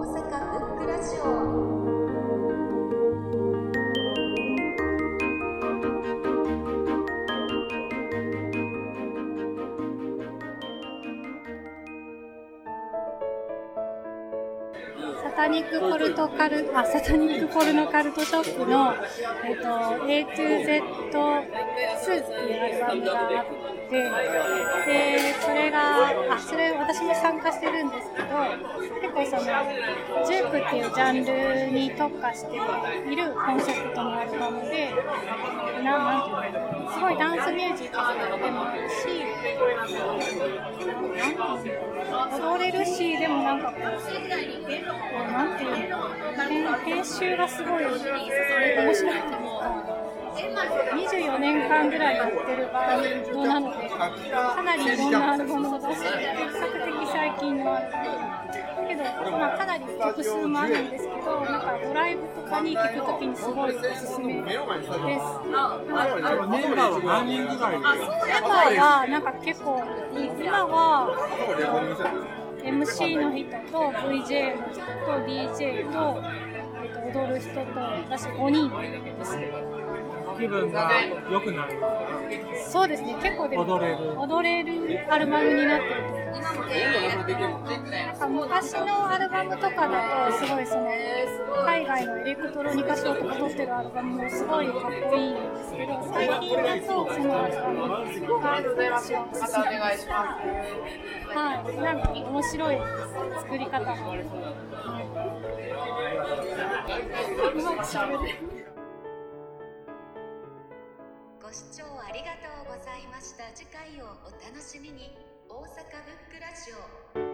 大阪ブックラジオサタニックポルトカル、あ、サタニックポルノカルトショップの、えっ、と、A to Z2 っていうアルバムがあって、で、それ私も参加してるんですけど、結構その、ジュークっていうジャンルに特化しているコンセプトのアルバムで、ななん、すごいダンスミュージックでもあるし、なんていうの踊れるし、でもなんかこう、編編集がすごい面白いっていうか24年間ぐらいやってるバンドなのでかなりいろんなアルバムを出してて比較的最近のアルバムだけど、まあ、かなり曲数もあるんです。けどなんかドライブとかに聴くときにす。ごいおす。す。めです。メンバーは何人ぐらいでメンバーはなんか結構今は MC の人と VJ の人と DJ と,、えっと踊る人と私5人です。気分が良くなる。そうですね。結構でも踊れる。踊れるアルバムになってると思います。なんか昔のアルバムとかだとすごいその海外のエレクトロニカ賞とか撮ってるアルバムもすごいかっこいいんですけど最近だとそのアルバムが私はおすすめですはいなんか面白い作り方もうまくしゃべるご視聴ありがとうございました次回をお楽しみに大阪ブックラジオ